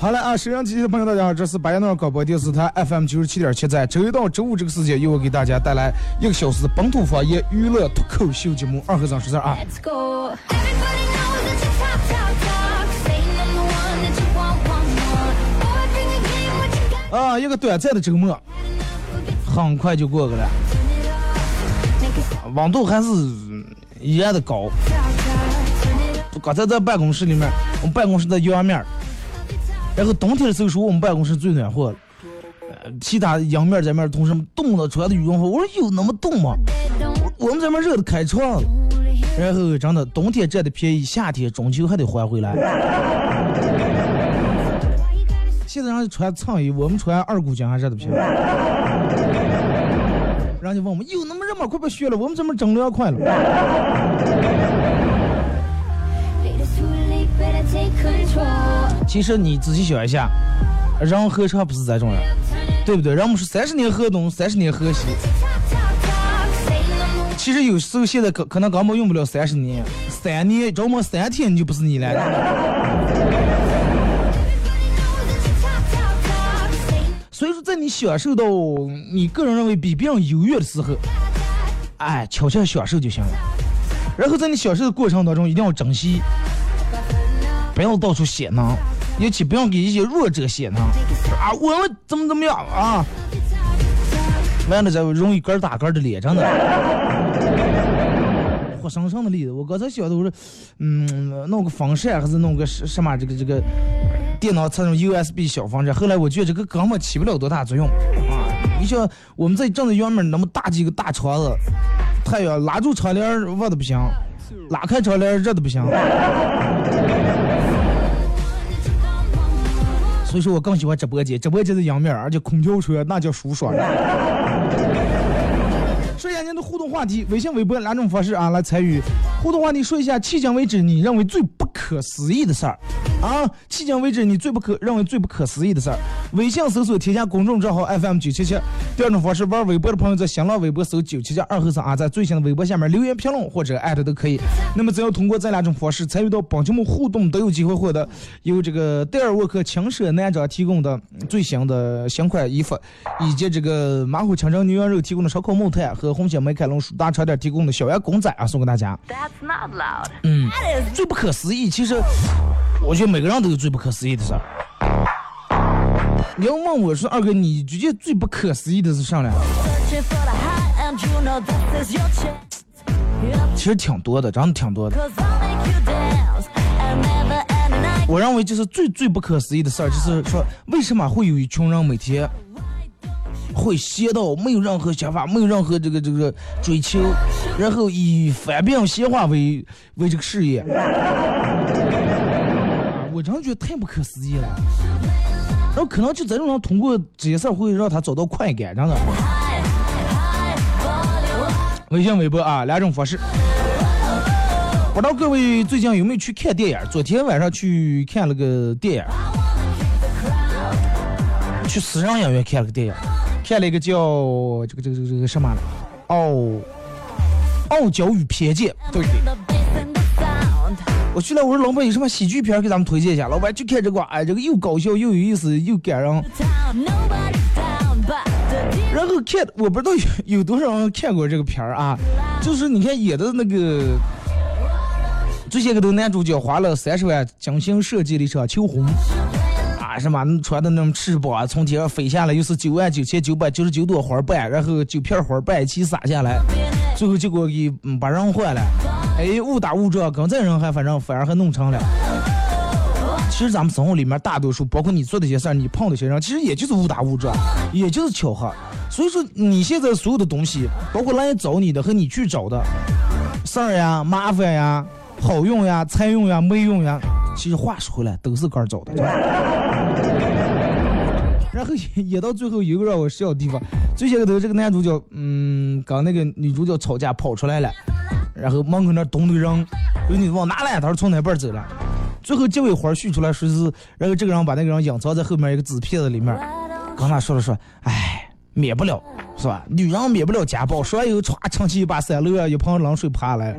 好了啊，收音机的朋友，大家好，这是白彦淖尔广播电视台 FM 九十七点七，在周一到周五这个时间，由我给大家带来一个小时的本土方言娱乐脱口秀节目《二和尚说事儿》啊。Let's go. 啊，一个短暂的周末，很快就过去了温度还是一样的高。刚才在办公室里面，我们办公室在阳面，然后冬天的时候说我们办公室最暖和，呃其他阳面这面同事们冻的穿的羽绒服，我说有那么冻吗？我们这边热的开窗。然后真的冬天占的便宜，夏天中秋还得还回来。现在人家穿衬衣，我们穿二股筋还热的不行。人家问我们有那么热吗？快别学了，我们这边整凉快了。其实你仔细想一下，人何尝不是这种人，对不对？人们说三十年河东，三十年河西。其实有时候现在可可能根本用不了三十年，三年，着么三天你就不是你了。所以说，在你享受到你个人认为比别人优越的时候，哎，悄悄享受就行了。然后在你享受的过程当中，一定要珍惜，不要到处显能，尤其不要给一些弱者写呢啊！我们怎么怎么样啊？完了，再容易根儿打根儿的脸，真的。活生生的例子，我刚才想的我说，嗯，弄个风扇还是弄个什什么这个这个电脑插上 USB 小风扇，后来我觉得这个根本起不了多大作用啊！你像我们在正在院门那么大几个大窗子，太阳拉住窗帘热的不行，拉开窗帘热的不行。所以说我更喜欢直播间，直播间的阳面，而且空调车那叫舒爽。说一下您的互动话题，微信、微博两种方式啊来参与互动话题。说一下迄今为止你认为最不可思议的事儿啊，迄今为止你最不可认为最不可思议的事儿。微信搜索添加公众账号 FM 九七七。第二种方式，玩微博的朋友在新浪微博搜九七七二后三啊，在最新的微博下面留言评论或者艾特都可以。那么只要通过这两种方式参与到本节目互动，都有机会获得由这个戴尔沃克轻奢男装提供的最新的新款衣服，以及这个马虎清蒸牛羊肉提供的烧烤木炭和红星美凯龙舒大茶店提供的小羊公仔啊，送给大家。That's not loud. 嗯，最不可思议，其实我觉得每个人都有最不可思议的事儿。你要问我说二哥，你觉得最不可思议的是啥呢？其实挺多的，真的挺多的。我认为就是最最不可思议的事儿，就是说为什么会有一群人每天会闲到没有任何想法，没有任何这个这个追求，然后以翻病闲话为为这个事业。我真觉得太不可思议了。然后可能就这种人通过这些事儿会让他找到快感，真的。微信、微博啊，两种方式。不知道各位最近有没有去看电影？昨天晚上去看了个电影，去私人影院看了个电影，看了一个叫这个这个这个这个什么，傲傲娇与偏见，对对。我去了，我说老板有什么喜剧片给咱们推荐一下？老板就看这个，哎，这个又搞笑又有意思又感人。然后看，我不知道有有多少人看过这个片儿啊？就是你看演的那个这些个都男主角花了三十万精心设计了一场求婚，啊什么穿的那种翅膀啊从天上飞下来，又是九万九千九百九十九朵花瓣，然后九片花瓣一起撒下来，最后结果给嗯把人换了，哎误打误撞，刚才人还反正反而还弄成了。其实咱们生活里面大多数，包括你做的一些事儿，你碰的些人，其实也就是误打误撞，也就是巧合。所以说你现在所有的东西，包括来找你的和你去找的事儿呀、麻烦呀、好用呀、才用呀、没用呀，其实话说回来都是个儿找的。然后也也到最后一个让我笑的地方，最先个头这个男主角，嗯，跟那个女主角吵架跑出来了，然后门口那咚的扔，说你往哪来？他说从哪边走了。最后结尾花絮出来说是，然后这个人把那个人隐藏在后面一个纸片子里面，跟他说了说，哎，免不了是吧？女人免不了家暴，说完以后歘，撑起一把伞楼啊，一盆冷水爬来。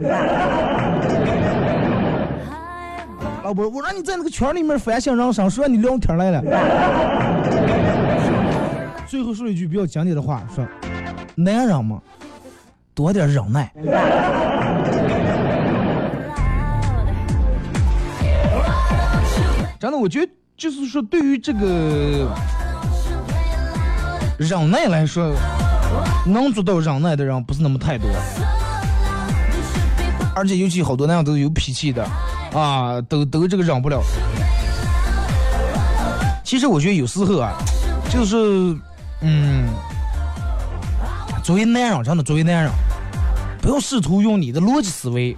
老婆，我让你在那个圈里面反省人生，说你聊天来了。最后说了一句比较经典的话，说，男人嘛，多点忍耐。真的，我觉得就是说，对于这个忍耐来说，能做到忍耐的人不是那么太多，而且尤其好多那样都是有脾气的，啊，都都这个忍不了。其实我觉得有时候啊，就是，嗯，作为男人，真的作为男人，不要试图用你的逻辑思维，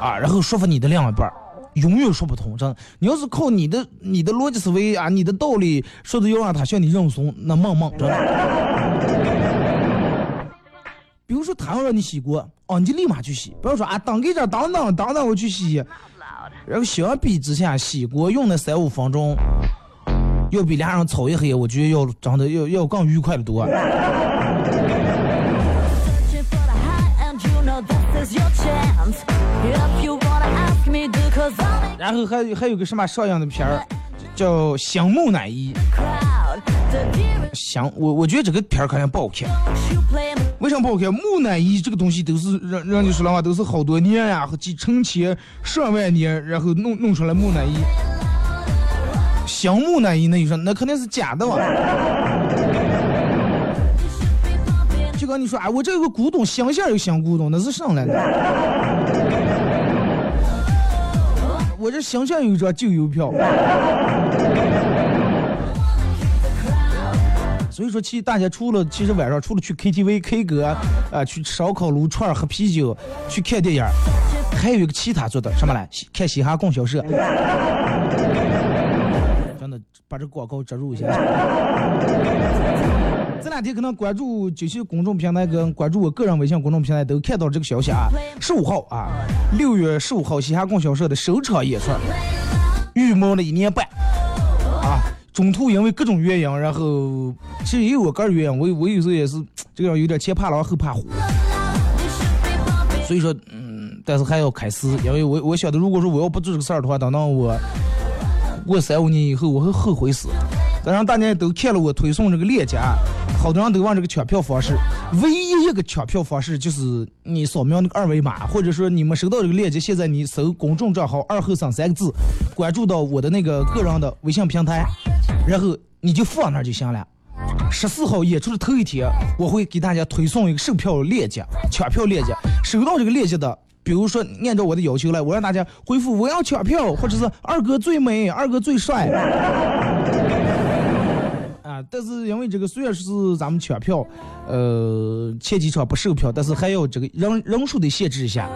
啊，然后说服你的另一半儿。永远说不通，真的。你要是靠你的、你的逻辑思维啊，你的道理说的要让他向你认怂，那梦梦真的。比如说他要让你洗锅，哦，你就立马去洗，不要说啊，等给这，等等，等等，我去洗。然后相比之下，洗锅用那三五分钟，要比俩人吵一黑，我觉得要真的要要更愉快的多。然后还有还有个什么上映的片儿，叫《香木乃伊》。香，我我觉得这个片儿肯定不好看。为啥不好看？木乃伊这个东西都是让让你说的话，都是好多年呀、和几成千上万年，然后弄弄出来木乃伊。香木乃伊那你说那肯定是假的嘛？就跟你说啊，我这有个古董，乡下有香古董，那是上来的。这形象有一张旧邮票。所以说，其实大家除了其实晚上除了去 KTV K 歌啊、去烧烤撸串喝啤酒，去看电影，还有一个其他做的什么来？看嘻哈供销社。真的把这广告植入一下。这两天可能关注九七公众平台跟关注我个人微信公众平台都看到这个消息啊，十五号啊，六月十五号西哈供销社的首场演出，预谋了一年半啊，中途因为各种原因，然后其实也有我个人原因，我我有时候也是这个人有点前怕狼后怕虎，所以说嗯，但是还要开始，因为我我晓得如果说我要不做这个事儿的话，等到我过三五年以后，我会后悔死。当然，大家都看了我推送这个链接啊，好多人都问这个抢票方式。唯一一个抢票方式就是你扫描那个二维码，或者说你们收到这个链接，现在你搜公众账号“二后生”三个字，关注到我的那个个人的微信平台，然后你就放那就行了。十四号演出的头一天，我会给大家推送一个售票链接、抢票链接。收到这个链接的，比如说按照我的要求来，我让大家回复“我要抢票”或者是“二哥最美，二哥最帅”。但是因为这个虽然是咱们抢票，呃，前几场不售票，但是还要这个人人数得限制一下。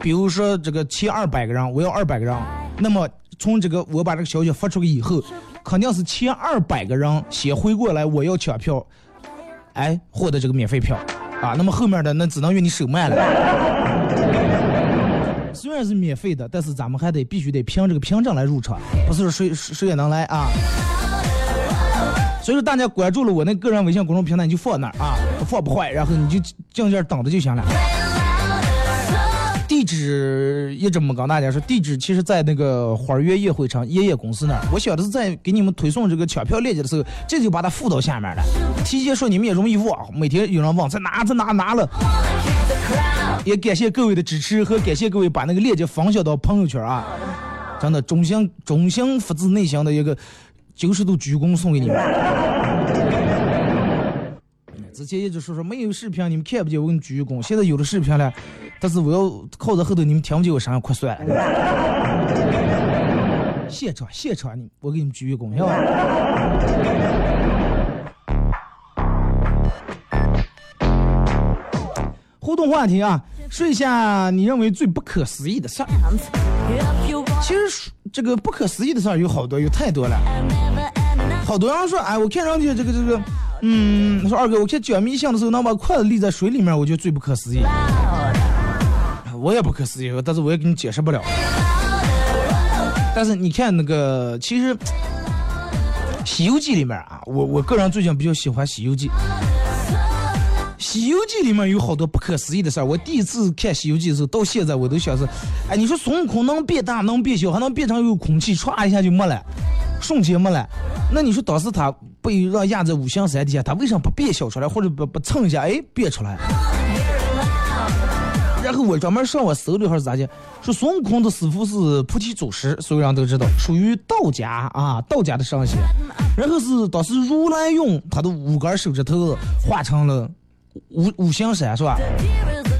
比如说这个前二百个人，我要二百个人，那么从这个我把这个消息发出去以后，肯定是前二百个人先回过来，我要抢票，哎，获得这个免费票，啊，那么后面的那只能用你手慢了。虽然是免费的，但是咱们还得必须得凭这个凭证来入场，不是谁谁也能来啊。所以说大家关注了我那个人微信公众平台，你就放那儿啊，放不坏，然后你就静静等着就行了。地址一直没跟大家说，地址其实在那个花园夜会场夜夜公司那儿。我想的是在给你们推送这个抢票链接的时候，这就把它附到下面了。提前说你们也容易忘，每天有人忘在哪在哪哪了。也感谢各位的支持和感谢各位把那个链接分享到朋友圈啊！真的，衷心衷心发自内心的一个九十度鞠躬送给你们。之前一直说说没有视频你们看不见我给你鞠躬，现在有了视频了，但是我要靠在后头你们听不见我声音，快算了。现场现场你我给你们鞠一躬，行吧？互动话题啊，说一下你认为最不可思议的事儿。其实这个不可思议的事儿有好多，有太多了。好多人说，哎，我看上去这个这个，嗯，说二哥，我看卷迷信的时候能把筷子立在水里面，我觉得最不可思议。我也不可思议，但是我也给你解释不了。但是你看那个，其实《西游记》里面啊，我我个人最近比较喜欢《西游记》。《西游记》里面有好多不可思议的事儿。我第一次看《西游记》的时候，到现在我都想是，哎，你说孙悟空能变大，能变小，还能变成有空气，歘一下就没了，瞬间没了。那你说当时他被让压在五行山底下，他为什么不变小出来，或者不不蹭一下，哎，变出来？然后我专门上网搜了一下是咋的，说孙悟空的师傅是菩提祖师，所有人都知道，属于道家啊，道家的上仙。然后是当时如来用他的五根手指头画成了五五行山是吧？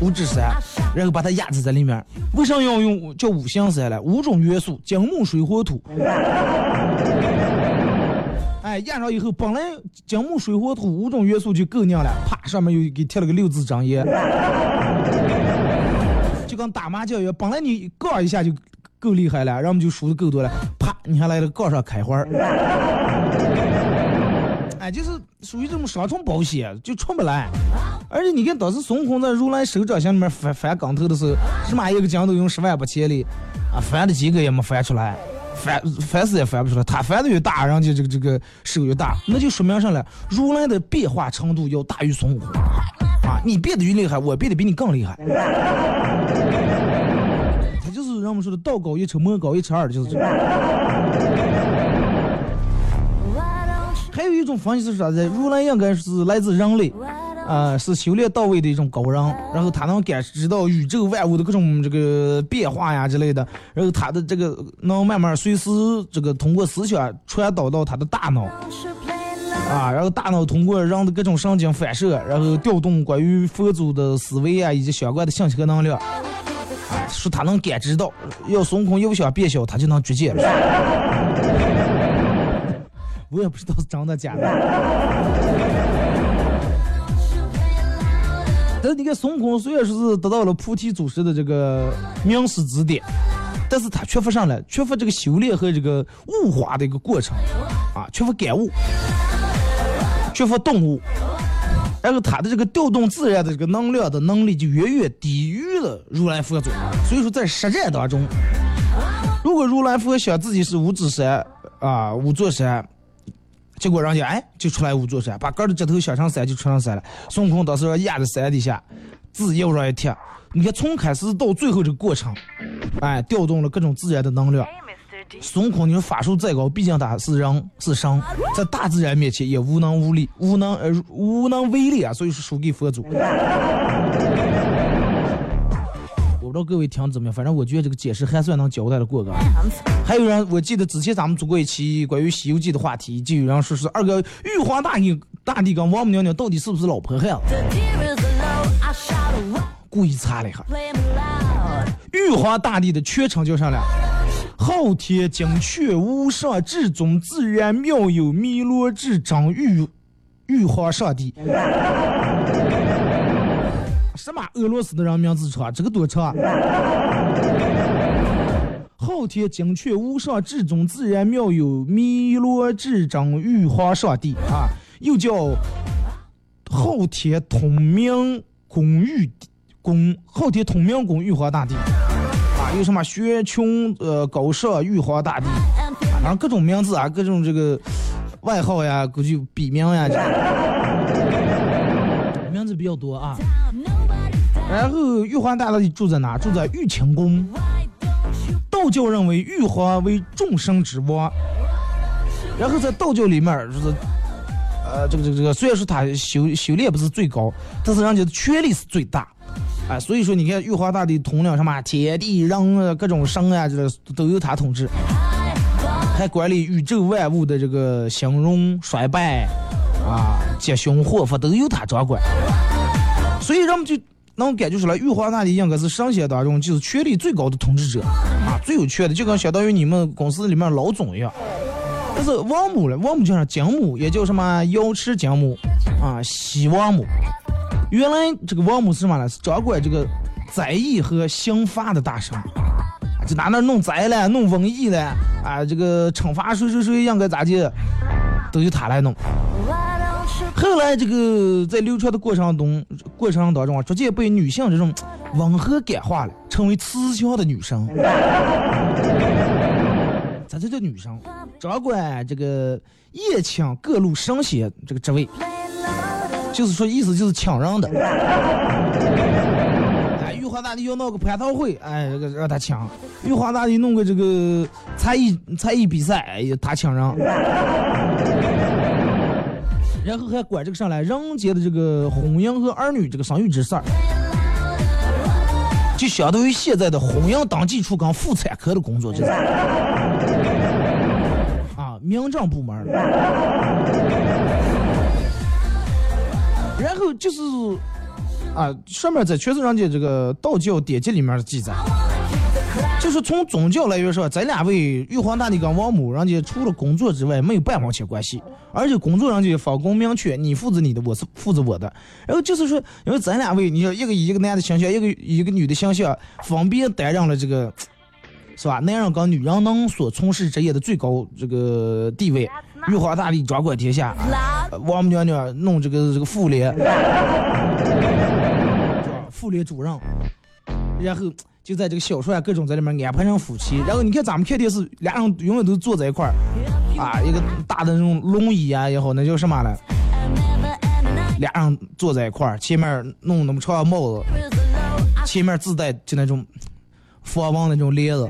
五指山，然后把它压制在里面。为啥要用叫五行山呢？五种元素：金木水火土。哎，压上以后，本来金木水火土五种元素就够硬了，啪，上面又给贴了个六字真言。就跟打麻将一样，本来你杠一下就够厉害了，然后我们就输的够多了，啪，你还来了杠上开花。哎，就是属于这种双重保险，就出不来。而且你看当时孙悟空在如来手掌心里面翻翻跟头的时候，起码一个筋斗用十万八千里，啊，翻了几个也没翻出来，翻翻死也翻不出来。他翻的越大，人家这个这个手越大，那就说明上了，如来的变化程度要大于孙悟空。啊，你变得越厉害，我变得比你更厉害。他就是让我们说的道高一尺，魔高一尺二，就是这个。还有一种方式是啥子？如来应该是来自人类，啊、是修炼到位的一种高人，然后他能感知到宇宙万物的各种这个变化呀之类的，然后他的这个能慢慢随时这个通过思想传导到他的大脑啊，然后大脑通过人的各种神经反射，然后调动关于佛祖的思维啊以及相关的信息和能量，啊，说他能感知到，要孙悟空又想变小，他就能绝界了。我也不知道是真的假的。但是你看孙悟空虽然说是得到了菩提祖师的这个名师指点，但是他缺乏上来，缺乏这个修炼和这个悟化的一个过程，啊，缺乏感悟，缺乏动悟，然后他的这个调动自然的这个能量的能力就远远低于了如来佛祖，所以说在实战当中，如果如来佛想自己是五指山啊五座山。结果人家哎就出来五座山，把个的指头想成山就出上山了。孙悟空当时要压在山底下，字右上一贴，你看从开始到最后这个过程，哎，调动了各种自然的能量。孙悟空，你说法术再高，毕竟他是人是神，在大自然面前也无能无力，无能呃无能为力啊，所以说输给佛祖。我不知道各位听怎么样，反正我觉得这个解释还算能交代的过个。还有人，我记得之前咱们做过一期关于《西游记》的话题，就有人说是二哥玉皇大帝大帝跟王母娘娘到底是不是老婆汉子?故意擦了一下。玉皇大帝的全称叫啥了？昊天精阙无上至尊自然妙有弥罗至真玉玉皇上帝。什么俄罗斯的人名字长？这个多长？昊天精确无上至尊自然妙有弥罗至真玉皇上帝啊，又叫昊天通明公玉公昊天通明公玉皇大帝啊，有什么玄穹呃高上玉皇大帝，反正各种名字啊，各种这个外号呀，估计笔名呀，这名字比较多啊。然后玉皇大帝住在哪？住在玉清宫。道教认为玉皇为众生之王，然后在道教里面就是，呃，这个这个这个，虽然说他修修炼不是最高，但是人家的权力是最大。啊，所以说你看玉皇大帝统领什么天地人，各种神啊，这都由他统治，还管理宇宙万物的这个兴荣衰败啊，吉凶祸福都由他掌管。所以人们就能感觉出来，玉皇大帝应该是神仙当中就是权力最高的统治者啊，最有权的，就跟相当于你们公司里面老总一样。但是王母了，王母叫啥？金母，也叫什么瑶池金母啊，西王母。原来这个王母是什么呢？是掌管这个灾疫和刑罚的大神，就拿那弄灾了、弄瘟疫了啊，这个惩罚谁谁谁应该咋地，都由他来弄。后来这个在流传的过程中，过程当中啊，逐渐被女性这种温和感化了，成为慈祥的女神。咋就叫女神？掌管这个夜抢各路神仙这个职位，就是说意思就是抢人的。哎，玉皇大帝要闹个蟠桃会，哎，这个让他抢；玉皇大帝弄个这个才艺才艺比赛，哎呀，他抢人。然后还管这个上来人间的这个婚姻和儿女这个生育之事儿，就相当于现在的婚姻登记处跟妇产科的工作，这是。啊，民政部门的。然后就是啊，上面在全是人家这个道教典籍里面的记载，就是从宗教来源说，咱两位玉皇大帝跟王母，人家除了工作之外没有半毛钱关系，而且工作人家分工明确，你负责你的，我是负责我的。然后就是说，因为咱两位，你说一个以一个男的形象，一个以一个女的形象，分别担任了这个。是吧？男人跟女人能所从事职业的最高这个地位，玉皇大帝掌管天下，王母娘娘弄这个这个妇联，妇联主任，然后就在这个小说啊各种在里面安排上夫妻，然后你看咱们看电视，俩人永远都坐在一块儿，啊，一个大的那种龙椅啊也好，那叫什么了？俩人坐在一块儿，前面弄那么长的帽子，前面自带就那种佛王那种帘子，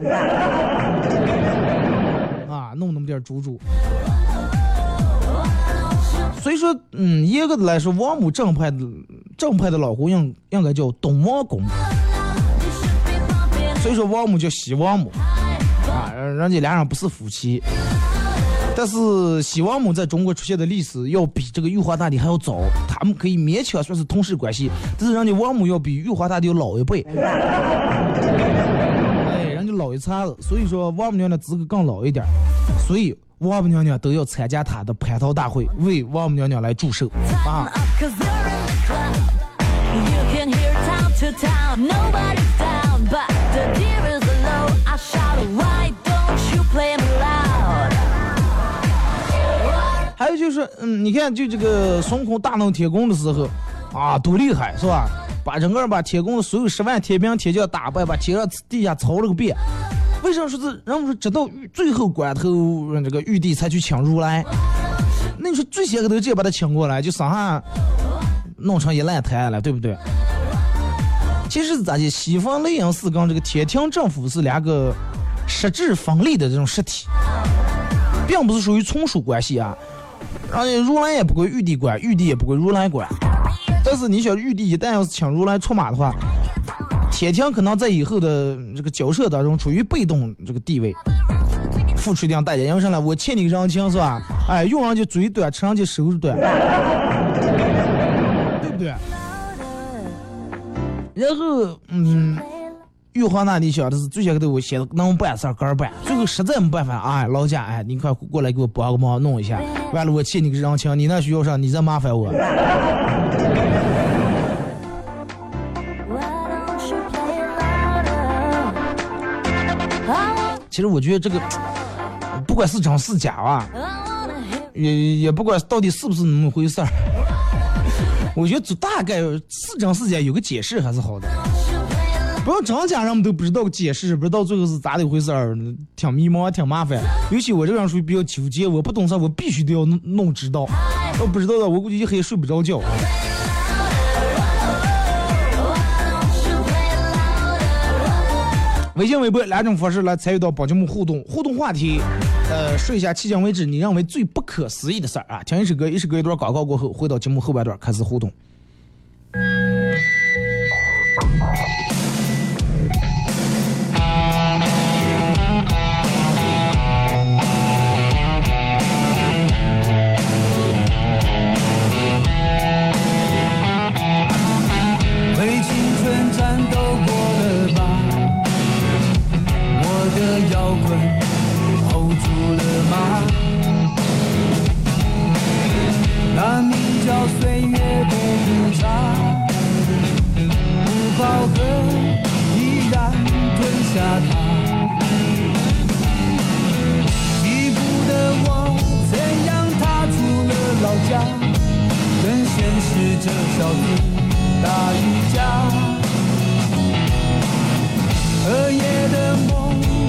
啊，弄那么点珠珠。所以说，嗯，严格的来说，王母正派的正派的老公应应该叫东王公，所以说王母叫西王母，啊，人家俩人不是夫妻。但是西王母在中国出现的历史要比这个玉皇大帝还要早，他们可以勉强算是同事关系，但是人家王母要比玉皇大帝要老一辈。哎，人家老一茬子，所以说王母娘娘资格更老一点，所以王母娘娘都要参加她的蟠桃大会，为王母娘娘来祝寿啊。还有就是，嗯，你看，就这个孙悟空大闹天宫的时候，啊，多厉害，是吧？把整个把天宫的所有十万天兵天将打败，把天上地下操了个遍。为什么说是人们说直到最后关头，这个玉帝才去请如来？那你说最先个头直接把他请过来，就上下弄成一烂摊了，对不对？其实是咋的？西方雷音寺跟这个天庭政府是两个实质分立的这种实体，并不是属于从属关系啊。而且如来也不归玉帝管，玉帝也不归如来管。但是你想，玉帝一旦要是请如来出马的话，天庭可能在以后的这个交涉当中处于被动这个地位，付出一定代价。因为啥呢？我欠你人情是吧？哎，用人家嘴短，吃人家手短，对不对？然后，嗯，玉皇大帝想的是最先给我先能办事儿个儿办，最后实在没办法，哎，老家哎，你快过来给我帮个忙弄一下，完了我欠你个人情，你那需要啥，你再麻烦我。其实我觉得这个，不管是真是假啊，也也不管到底是不是那么回事儿，我觉得就大概是真是假有个解释还是好的。不要真假，人们都不知道解释，不知道最后是咋的回事儿，挺迷茫，挺麻烦。尤其我这个人属于比较纠结，我不懂事，我必须得要弄弄知道。要不知道的，我估计一黑睡不着觉。微信、微博两种方式来参与到宝节目互动，互动话题，呃，说一下迄今为止你认为最不可思议的事儿啊。听一首歌，一首歌一段广告过后，回到节目后半段开始互动。是这小弟打渔家。荷叶的梦，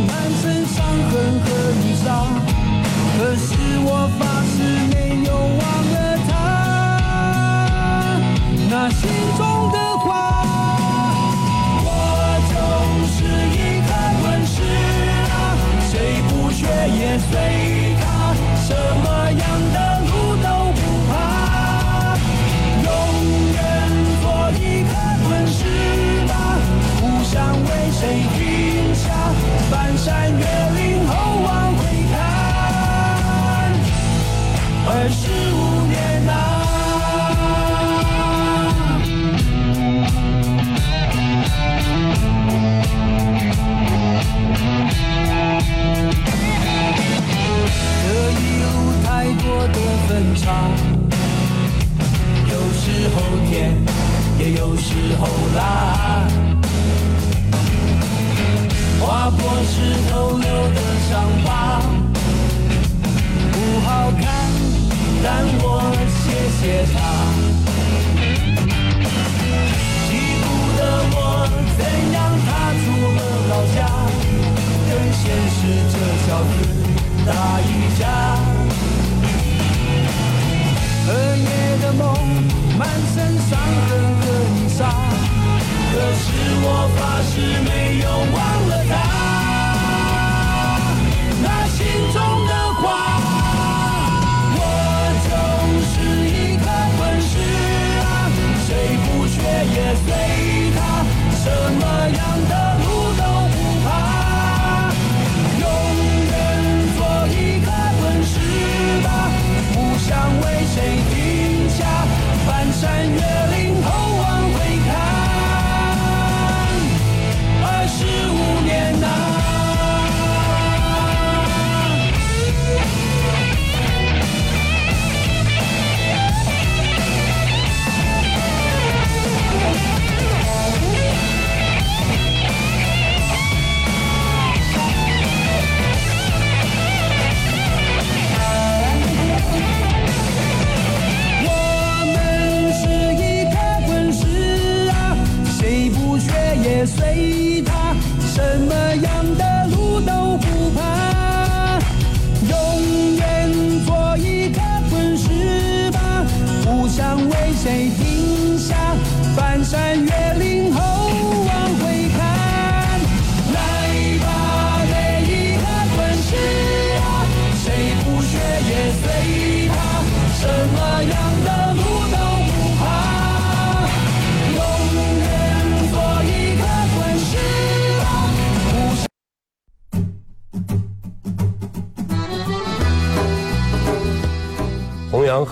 满身伤痕和泥沙，可是我发誓没有忘了他。那心中。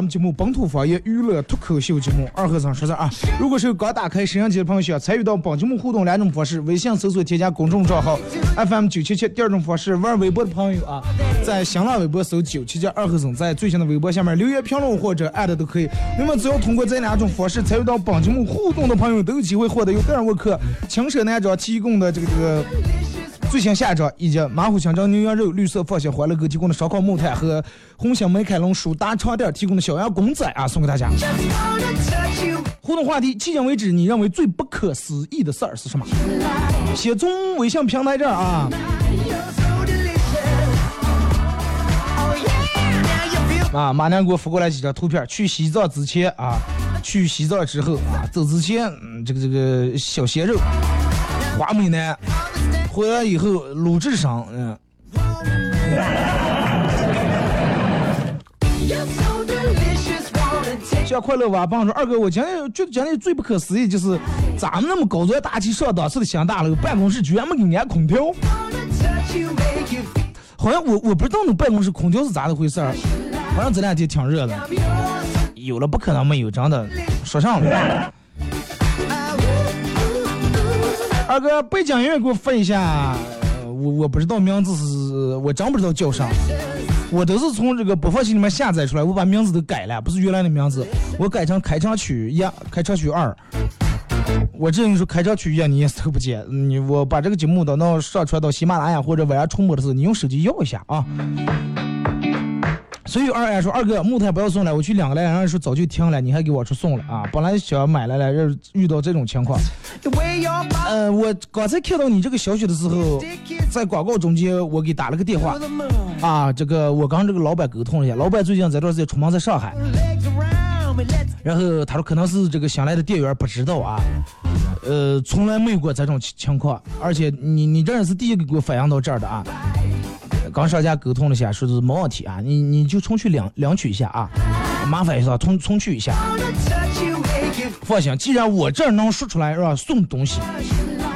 咱们节目本土方言娱乐脱口秀节目二和尚说事啊。如果是刚打开摄像机的朋友，需要参与到本节目互动两种方式：微信搜索添加公众账号 FM 九七七；第二种方式，玩微博的朋友啊，在新浪微博搜九七七二和尚，在最新的微博下面留言评论或者艾特都可以。那么只要通过这两种方式参与到本节目互动的朋友，都有机会获得由个人沃克轻奢男装提供的这个这个。最新下一张以及马虎香肠牛羊肉、绿色放心欢乐哥提供的烧烤木炭和红星美凯龙舒达床垫提供的小羊公仔啊，送给大家。互动话题：迄今为止，你认为最不可思议的事儿是什么？先从微信平台这儿啊，啊，马娘给我发过来几张图片，去西藏之前啊，去西藏之后啊，走之前，嗯，这个这个小鲜肉，花美男，回来以后鲁智深，嗯。像快乐娃帮说，二哥，我今天觉得今天最不可思议就是，咱们那么高端大气上档次的新大楼，办公室居然没给安空调。好像我我不知道那办公室空调是咋的回事儿，好像这两天挺热的。有了不可能没有，真的说上了。二哥背景音乐给我放一下，我我不知道名字是，我真不知道叫啥，我都是从这个播放器里面下载出来，我把名字都改了，不是原来的名字，我改成开场曲一，开场曲二。我这跟你说，开场曲一你也搜不见，你我把这个节目等到上传到喜马拉雅或者晚上重播的时候，你用手机要一下啊。所以二俺说二哥木炭不要送了，我去两个来，人家说早就停了，你还给我说送了啊！本来想买来了，这遇到这种情况。呃，我刚才看到你这个消息的时候，在广告中间我给打了个电话啊，这个我刚这个老板沟通了一下，老板最近这段时间出门在上海，然后他说可能是这个新来的店员不知道啊，呃，从来没有过这种情情况，而且你你这是第一个给我反映到这儿的啊。刚商家沟通了一下，说是没问题啊，你你就重去领领取一下啊，麻烦一下，重重去一下。放心，既然我这儿能说出来是吧，送东西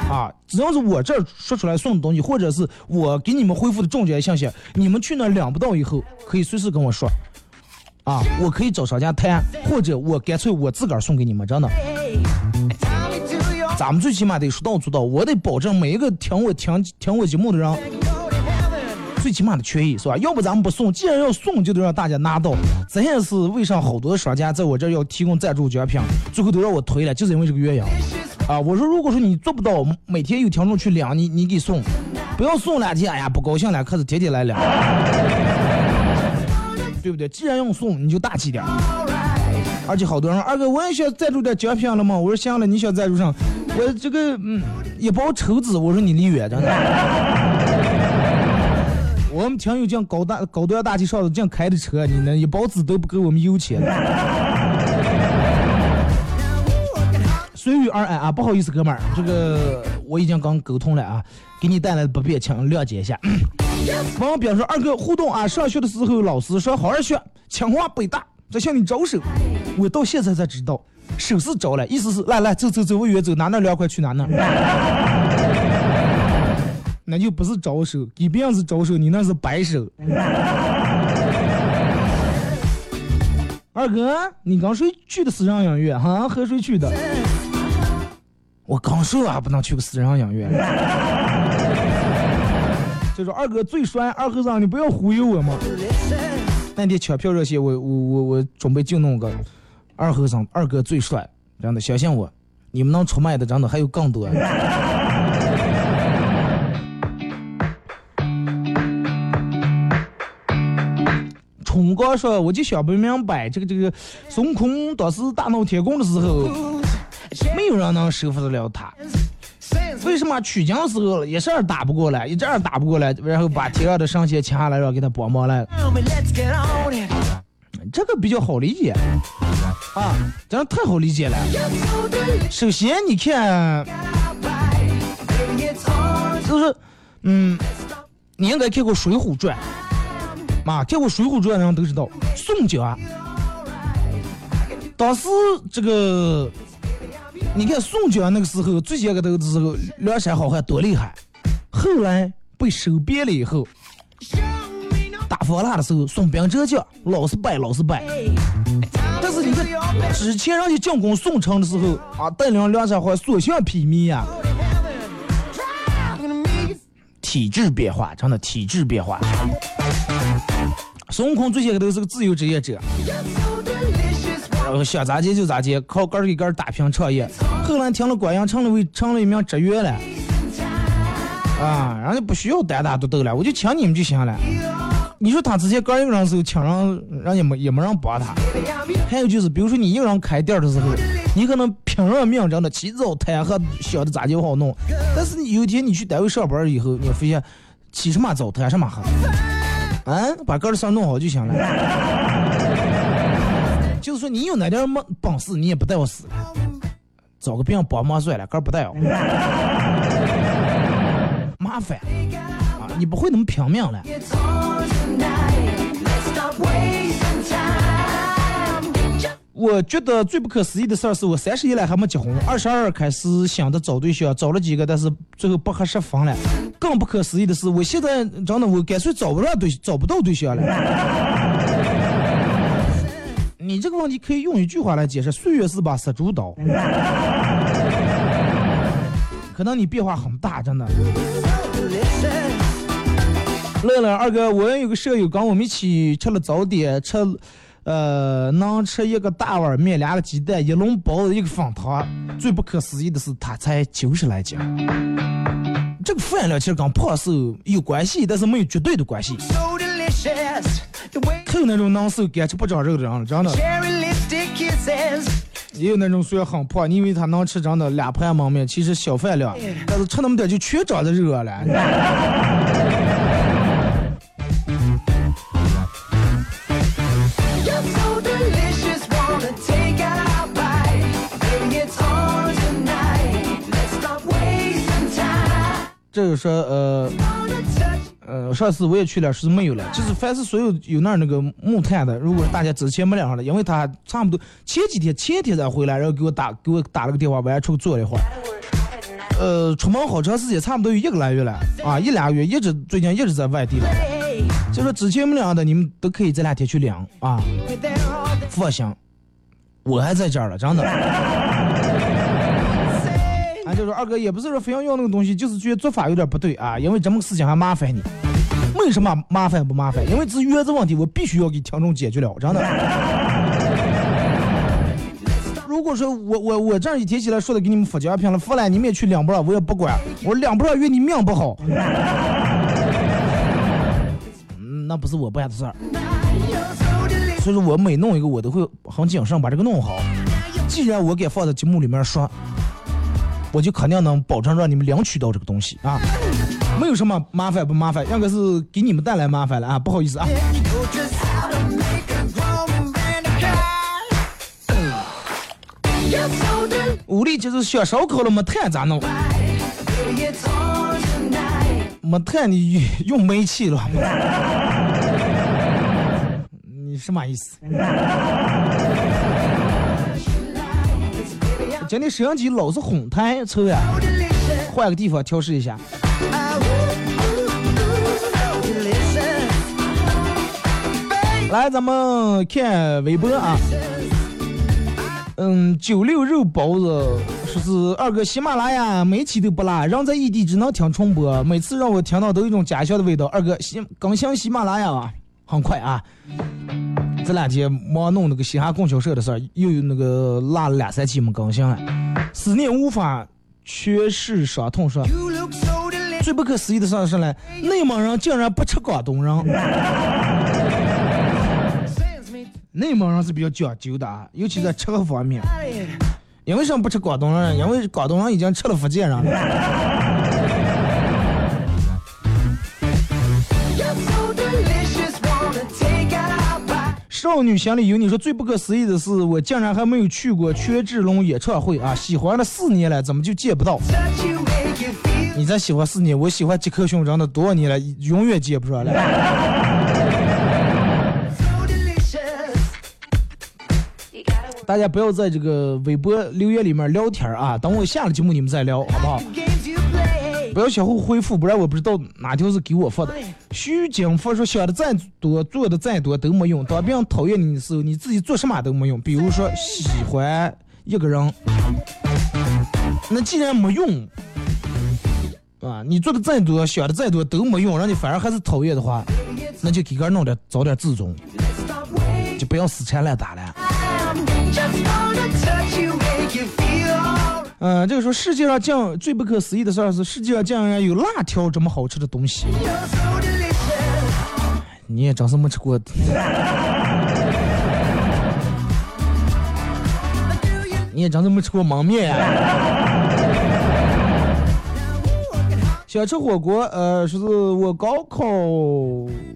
啊，只要是我这儿说出来送东西，或者是我给你们恢复的重点信息，你们去那儿领不到以后，可以随时跟我说啊，我可以找商家谈，或者我干脆我自个儿送给你们，真的。咱们最起码得说到做到，我得保证每一个听我听听我节目的人。最起码的权益是吧？要不咱们不送，既然要送，就得让大家拿到。这也是为啥好多的商家在我这儿要提供赞助奖品，最后都让我推了，就是因为这个原因。啊，我说如果说你做不到，每天有听众去领，你你给送，不要送两天，哎呀不高兴了，可是天天来领，对不对？既然要送，你就大气点。而且好多人二哥，我也想赞助点奖品了吗？我说行了，你想赞助上，我这个嗯一包抽纸，我说你离远着呢。我们听有这样高大高端大气上的这样开的车，你那一包纸都不够我们油钱。随遇而安啊，不好意思，哥们儿，这个我已经刚沟通了啊，给你带来的不便，请谅解一下。网友表示，二哥互动啊，上学的时候老师说好好学，清华北大在向你招手，我到现在才知道，手是招了，意思是来来走走走，我远走，哪哪凉快去哪哪。那就不是招手，给别人是招手，你那是摆手。二哥，你刚谁去的私人影院？哈，和谁去的？我刚说还不能去个私人影院。就说二哥最帅，二和尚你不要忽悠我嘛。那天抢票热线，我我我我准备就弄个二和尚，二哥最帅，真的相信我，你们能出卖的真的还有更多。冲哥说：“我就想不明白，这个这个孙悟空当时大闹天宫的时候，没有人能收服得了他。为什么取经的时候一下打不过来，一阵打不过来，然后把天上的神仙请下来，然后给他帮忙来了？这个比较好理解啊，真的太好理解了。首先你看，就是嗯，你应该看过《水浒传》。”妈，看过《水浒传》的人都知道，宋江当时这个，你看宋江那个时候最先个头的时候，梁山好汉多厉害，后来被收编了以后，打方腊的时候，宋兵折将老是败，老是败。但是你看之前人家进攻宋城的时候啊，带领梁山好汉所向披靡呀，体制变化，真的体制变化。孙悟空最先个都是个自由职业者，然后想咋接就咋接，靠杆儿给杆儿打拼创业。后来听了观音，成了为成了一名职员了，啊，人家不需要单打独斗了，我就请你们就行了。你说他之前刚一个人时候请人，人家没也没人帮他。还有就是，比如说你一个人开店的时候，你可能拼了命真的起早贪黑想的咋就好弄，但是有一天你去单位上班以后，你发现起什么早贪什么黑。啊，把个儿上弄好就行了。就是说，你有那点么本事，你也不带我死了。找个病帮忙算了，个不带我。麻烦啊，你不会那么拼命了。我觉得最不可思议的事儿是我三十一了还没结婚，二十二开始想着找对象，找了几个，但是最后不合适分了。更不可思议的是，我现在真的我干脆找不上对，找不到对象了。你这个问题可以用一句话来解释：岁月是把杀猪刀。可能你变化很大，真的。乐乐二哥，我有个舍友跟我们一起吃了早点，吃，呃，能吃一个大碗面，两个鸡蛋，一笼包子，一个粉汤。最不可思议的是，他才九十来斤。这个饭量其实跟胖瘦有关系，但是没有绝对的关系。还有那种能瘦干吃不长肉的人，真的。也有那种虽然很胖，你以为他能吃真的两盘焖面，其实小饭量，但是吃那么点就全长的肉了。这个说呃呃，上次我也去了，是没有了。就是凡是所有有那儿那个木炭的，如果大家之前没两上的，因为他差不多前几天前天才回来，然后给我打给我打了个电话，我还出去坐了一会儿。呃，出门好长时间，差不多有一个来月了啊，一两个月，一直最近一直在外地了。就说之前没领的，你们都可以这两天去领啊，放心，我还在这儿了，真的。就说二哥也不是说非要要那个东西，就是觉得做法有点不对啊，因为这么个事情还麻烦你。为什么麻烦不麻烦？因为这是原则问题，我必须要给听众解决了，真的。如果说我我我这样一提起来说的给你们发奖品了，发了你们也去领不了，我也不管。我说领不了，怨你命不好。嗯，那不是我办的事儿。所以说我每弄一个我都会很谨慎把这个弄好。既然我给放在节目里面说，我就肯定能保证让你们领取到这个东西啊。没有什么麻烦不麻烦应该是给你们带来麻烦了啊不好意思啊。武力就是学烧烤了没碳咋弄？没炭你用煤气了 你什么意思？今天摄像机老是哄太臭呀，换个地方调试一下。来，咱们看微博啊。嗯，九六肉包子说是二哥喜马拉雅每期都不拉，人在异地只能听重播，每次让我听到都有一种家乡的味道。二哥喜更新喜马拉雅啊，很快啊。这两天忙弄那个嘻哈供销社的事儿，又有那个拉了两三期没更新了，思念无法诠释伤痛说。最不可思议的事是呢，内蒙人竟然不吃广东人。内蒙人是比较讲究的啊，尤其在吃的方面。因为什么不吃广东人？因为广东人已经吃了福建人了。少女心里有你说最不可思议的是，我竟然还没有去过权志龙演唱会啊！喜欢了四年了，怎么就见不到？你才喜欢四年，我喜欢杰克熊真的多少年了，永远见不上了。大家不要在这个微博留言里面聊天啊，等我下了节目你们再聊，好不好？不要相互回复，不然我不知道哪条是给我发的。徐景福说：“想的再多，做的再多都没用。当别人讨厌你的时候，你自己做什么都没用。比如说喜欢一个人，那既然没用，啊，你做的再多，想的再多都没用，让你反而还是讨厌的话，那就给个弄点找点自重，Stop waiting. 就不要死缠烂打了。Just wanna touch you, make you feel alright. 嗯、这个说世界上竟最不可思议的事儿是，世界上竟然有辣条这么好吃的东西。你也真是没吃过。你也真是没吃过焖面呀、想吃火锅，呃，说是我高考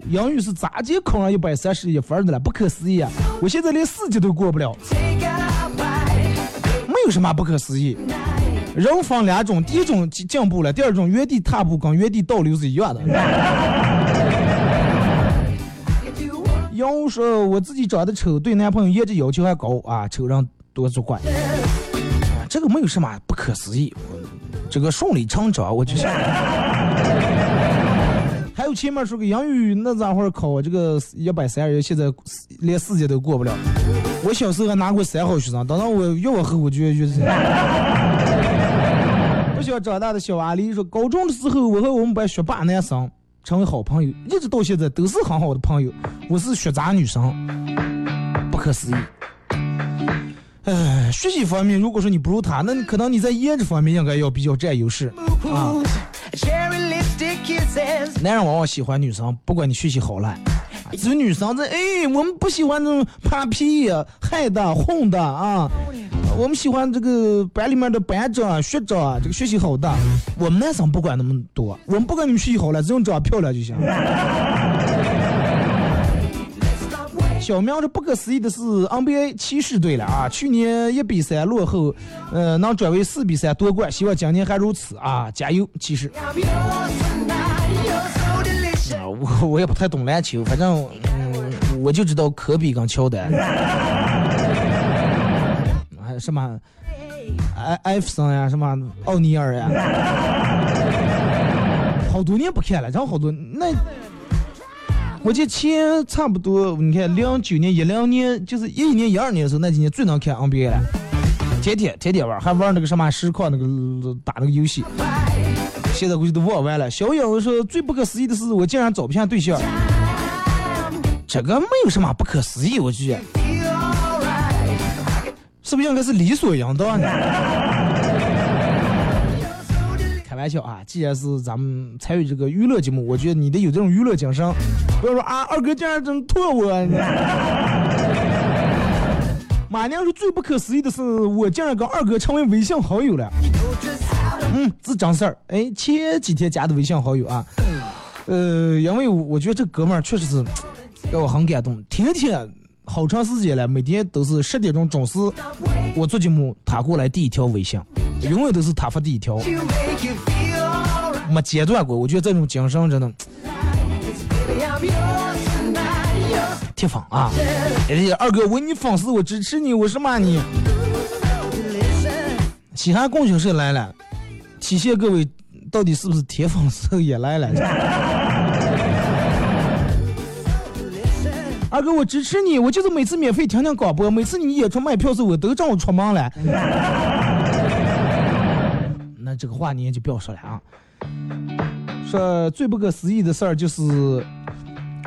英语是咋接考上一百三十一分的了，不可思议啊！我现在连四级都过不了，有什么不可思议。人分两种，第一种进步了，第二种原地踏步跟原地倒流是一样的。要说我自己长得丑，对男朋友颜值要求还高啊，丑人多作怪。这个没有什么不可思议，这个顺理成章，我就想。还有前面说个英语那咋会考这个一百三十，现在连四级都过不了。我小时候还拿过三好学生，等到我越往后我就越就是。不想长大的小阿狸说，高中的时候我和我们班学霸男生成为好朋友，一直到现在都是很好的朋友。我是学渣女生，不可思议。唉，学习方面，如果说你不如他，那可能你在颜值方面应该要比较占优势啊。男人往往喜欢女生，不管你学习好赖。啊至于女生这，哎，我们不喜欢那种扒皮呀、害的、哄的啊，我们喜欢这个班里面的班长、学长，这个学习好的。我们男生不管那么多，我们不管你们学习好了，只要长得漂亮就行。小明这不可思议的是 NBA 骑士队了啊！去年一比三落后，呃，能转为四比三夺冠，希望今年还如此啊！加油，骑士！我 我也不太懂篮球，反正嗯，我就知道科比跟乔丹，还 有什么艾艾弗森呀，什么奥尼尔呀，好多年不看了，然后好多那，我记得前差不多，你看零九年、一零年，就是一一年、一二年的时候，那几年最能看 NBA 了，天天天天玩，还玩那个什么实况那个打那个游戏。现在估计都忘完了。小影说最不可思议的是，我竟然找不下对象。这个没有什么不可思议，我觉得，是不是应该是理所应当的？开玩笑啊！既然是咱们参与这个娱乐节目，我觉得你得有这种娱乐精神，不要说啊，二哥竟然真唾我。马娘说最不可思议的是，我竟然跟二哥成为微信好友了。嗯，是真事儿。哎，前几天加的微信好友啊，呃，因为我觉得这哥们儿确实是让我很感动，天天好长时间了，每天都是十点钟准时，我做节目，他过来第一条微信，永远都是他发第一条，没间断过。我觉得这种精神真的铁粉啊！哎，二哥，我你粉丝，我支持你，我是骂你。西汉供销社来了，体现各位到底是不是铁粉丝也来了。二哥，我支持你，我就是每次免费听听广播，每次你演出卖票时，我都让我出门了。那这个话你也就不要说了啊。说最不可思议的事儿就是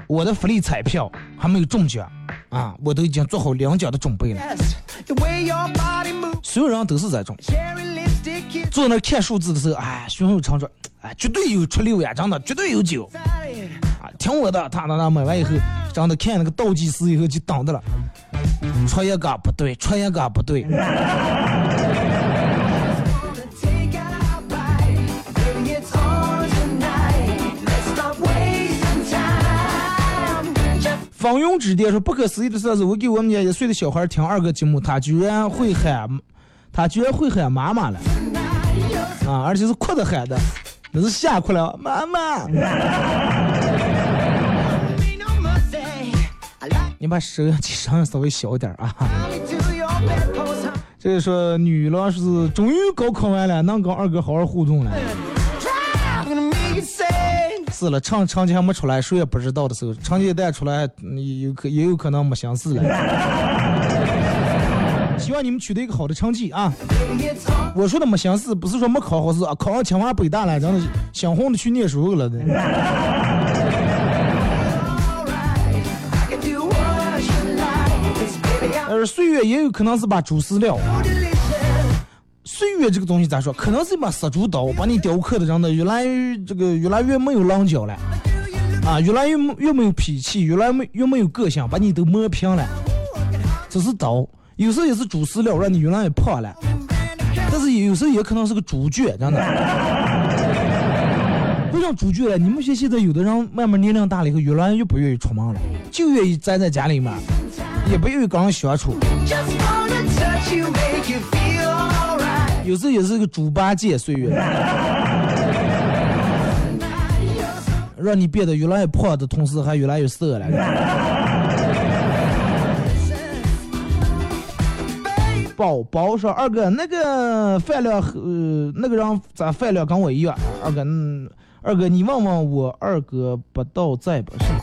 我的福利彩票还没有中奖啊，我都已经做好领奖的准备了。所有人都是这种。坐那看数字的时候，哎，胸有成竹，哎，绝对有出六呀，真的绝对有九啊！听我的，他那那买完以后，真的看那个倒计时以后就等着了，出一个不对，出一个不对，Take our bite. Baby, it's on tonight. Let's not wasting time. Just 方勇指点说，不可思议的事是，我给我们家一岁的小孩听二哥节目，他居然会喊，他居然会喊妈妈了，啊，而且是哭着喊的，那是吓哭了，妈妈。你把收音机声音稍微小点啊。这说女郎是终于高考完了，能跟二哥好好互动了。是了，成成绩还没出来，谁也不知道的时候，成绩一旦出来，有可也有可能没心思了。希望你们取得一个好的成绩啊！我说的没心思，不是说没考好试啊，考上清华北大了，真的想红的去念书了的。呃，岁月也有可能是把猪饲料，岁月这个东西咋说？可能是一把杀猪刀，把你雕刻的真的越来越这个越来越没有棱角了，啊，越来越没越没有脾气，越来没越没有个性，把你都磨平了。这是刀，有时候也是猪饲料，让你越来越胖了。但是有时候也可能是个猪圈，真的。为啥猪圈了？你们现现在有的人慢慢年龄大了以后，越来越不愿意出门了，就愿意宅在家里面，也不愿意跟人相处。有时候也是个猪八戒岁月，让你变得越来越胖的同时，还越来越色了。宝宝说：“二哥，那个饭量呃那个人咋饭量跟我一样？二哥，嗯二哥你问问我二哥不到在不是吗？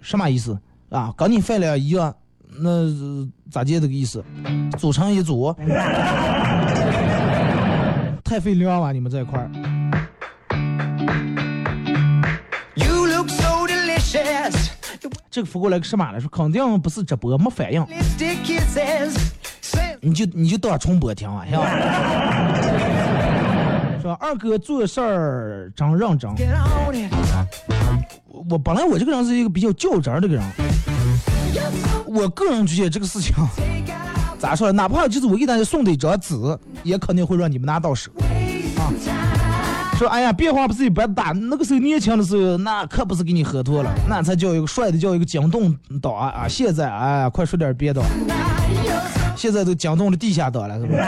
什么意思啊？跟你饭量一样，那咋接这个意思？组成一组？太费量了，你们这一块儿。这个扶过来个什么来说，肯定不是直播没反应你就你就当重播听啊，是吧？说二哥做事儿真认真.我本来我这个人是一个比较较真儿的个人，我个人觉得这个事情咋说呢？哪怕就是我给大家送的一张纸，也肯定会让你们拿到手。说哎呀，变化不是一般大，那个时候年轻的时候，那可不是给你喝多了，那才叫一个帅的，叫一个惊动岛啊啊！现在哎，快说点别的，现在都惊动了地下岛了，是不是？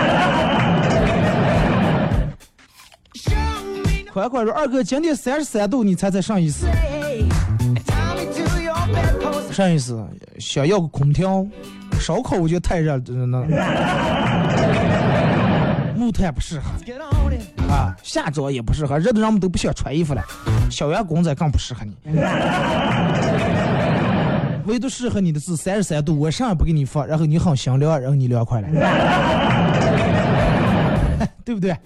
快快说，二哥，今天三十三度，你猜猜上意思？啥意思想要个空调，烧烤我觉得太热了，真的。木炭不适合.啊，夏装也不适合，热的人们都不想穿衣服了。小员工仔更不适合你，唯独适合你的是三十三度，我啥也不给你放，然后你很香凉，然后你凉快了，对不对.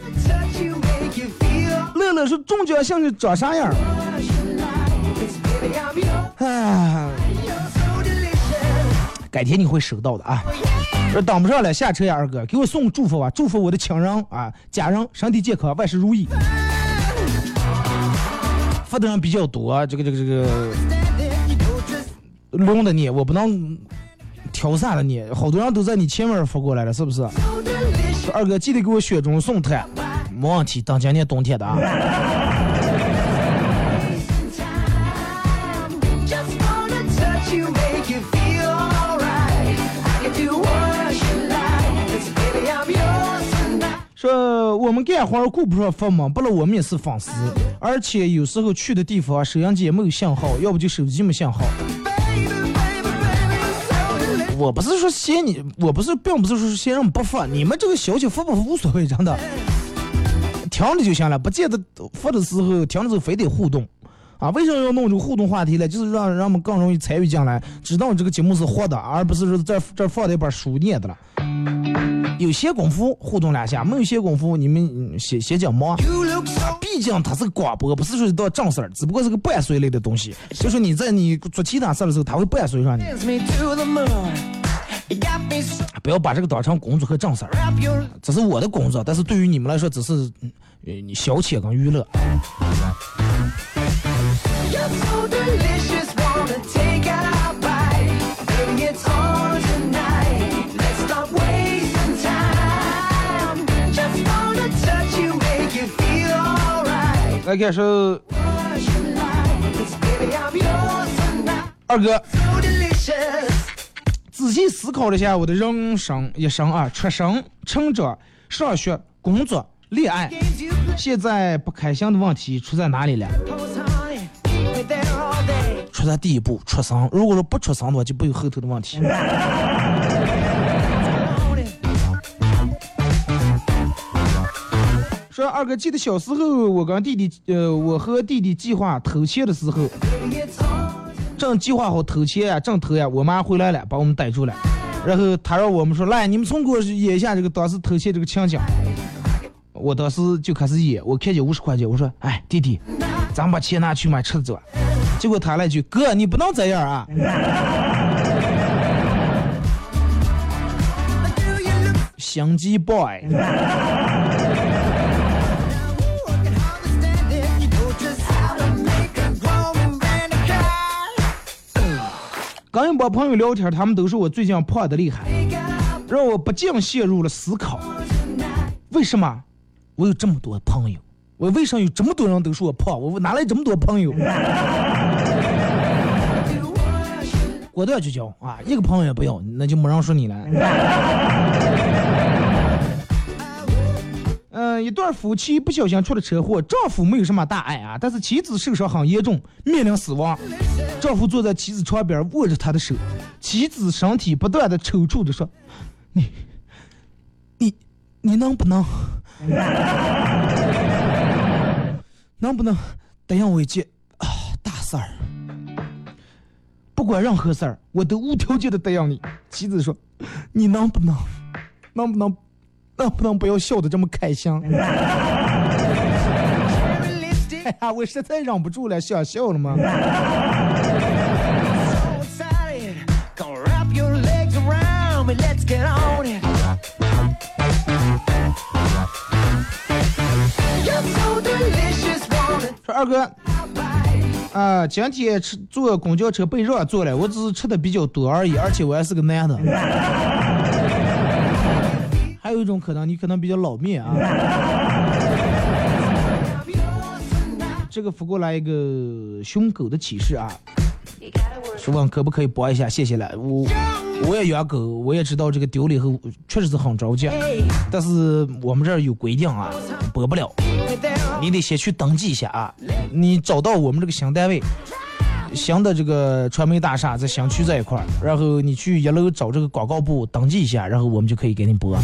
乐乐说中奖幸运长啥样.改天你会收到的啊。说等不上了，下车呀，二哥，给我送祝福吧，祝福我的亲人啊、家人身体健康，万事如意。发的人比较多，这个这个这个 Standing, you know just 龙的你，我不能挑啥的你，好多人都在你前面发过来了，是不是？二哥记得给我雪中送炭，没问题，等今年冬天的啊。说我们干活顾不上发嘛，不了我们也是粉丝，而且有时候去的地方收音机也没有信号，要不就手机没信号。我不是说嫌你，我不是，并不是说嫌人不发，你们这个消息发不发无所谓，真的，听着就行了，不见得发的时候听的时候非得互动。啊，为什么要弄这个互动话题呢？就是让人们更容易参与进来，知道这个节目是活的，而不是说这这放的一本书念的了。有些功夫互动两下，没有些功夫你们嗯先先讲忙。毕竟它是个广播，不是说一道正事儿，只不过是个伴随类的东西。就是你在你做其他事儿的时候，它会伴随上你不要把这个当成工作和正事儿。这是我的工作，但是对于你们来说，只是嗯呃你消遣跟娱乐。You're so delicious, 来看是二哥。仔细思考了一下我的人生一生啊，出生、成长、上学、工作、恋爱，现在不开心的问题出在哪里了？出在第一步，出生。如果说不出生的话，就不有后头的问题。二哥，记得小时候我跟弟弟，呃，我和弟弟计划偷窃的时候，正计划好偷窃呀，正偷呀，我妈回来了，把我们逮住了。然后他让我们说，来，你们从给我演一下这个当时偷窃这个情景。我当时就开始演，我看见五十块钱，我说，哎，弟弟，咱把钱拿去买吃的走。结果他来句，哥，你不能这样啊！Do you look 心机 boy，刚一帮朋友聊天，他们都说我最近胖的厉害，让我不禁陷入了思考：为什么我有这么多朋友？我为什么有这么多人都说我胖？我哪来这么多朋友？果断就交啊，一个朋友也不要，那就没人说你了。嗯、一对夫妻不小心出了车祸，丈夫没有什么大碍啊，但是妻子受伤很严重，面临死亡。丈夫坐在妻子床边握着她的手，妻子身体不断的抽搐着说：“你，你，你能不能，能不能答应我一件啊大事儿？不管任何事儿，我都无条件的答应你。”妻子说：“你能不能，能不能，能不能不要笑得这么开心？哎呀，我实在忍不住了，想笑了吗说二哥，啊、今天吃坐公交车被让座了，我只是吃的比较多而已，而且我还是个男的。还有一种可能，你可能比较老面啊。这个发过来一个凶狗的启示啊，说问可不可以播一下，谢谢了。我我也养狗，我也知道这个丢了以后确实是很着急，但是我们这儿有规定啊，播不了。你得先去登记一下啊。你找到我们这个新单位，新的这个传媒大厦在新区这一块儿，然后你去一楼找这个广告部登记一下，然后我们就可以给你播。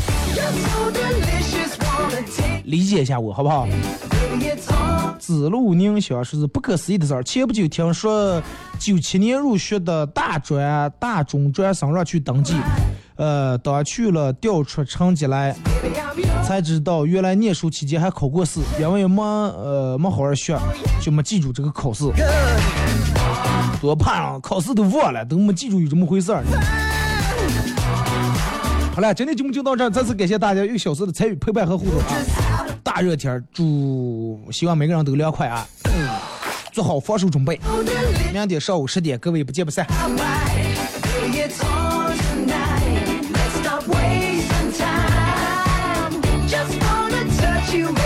理解一下我好不好？子路宁想说是不可思议的事儿。前不久听说，九七年入学的大专、大中专生让去登记，呃，当去了调出成绩来，才知道原来念书期间还考过试，因为没呃没好好学，就没记住这个考试。多怕啊！考试都忘了，都没记住有这么回事儿。好了，今天节目就到这儿，再次感谢大家一个小时的参与、陪伴和互动啊！大热天儿，祝希望每个人都凉快啊！做好防守准备。明天上午十点，各位不见不散。you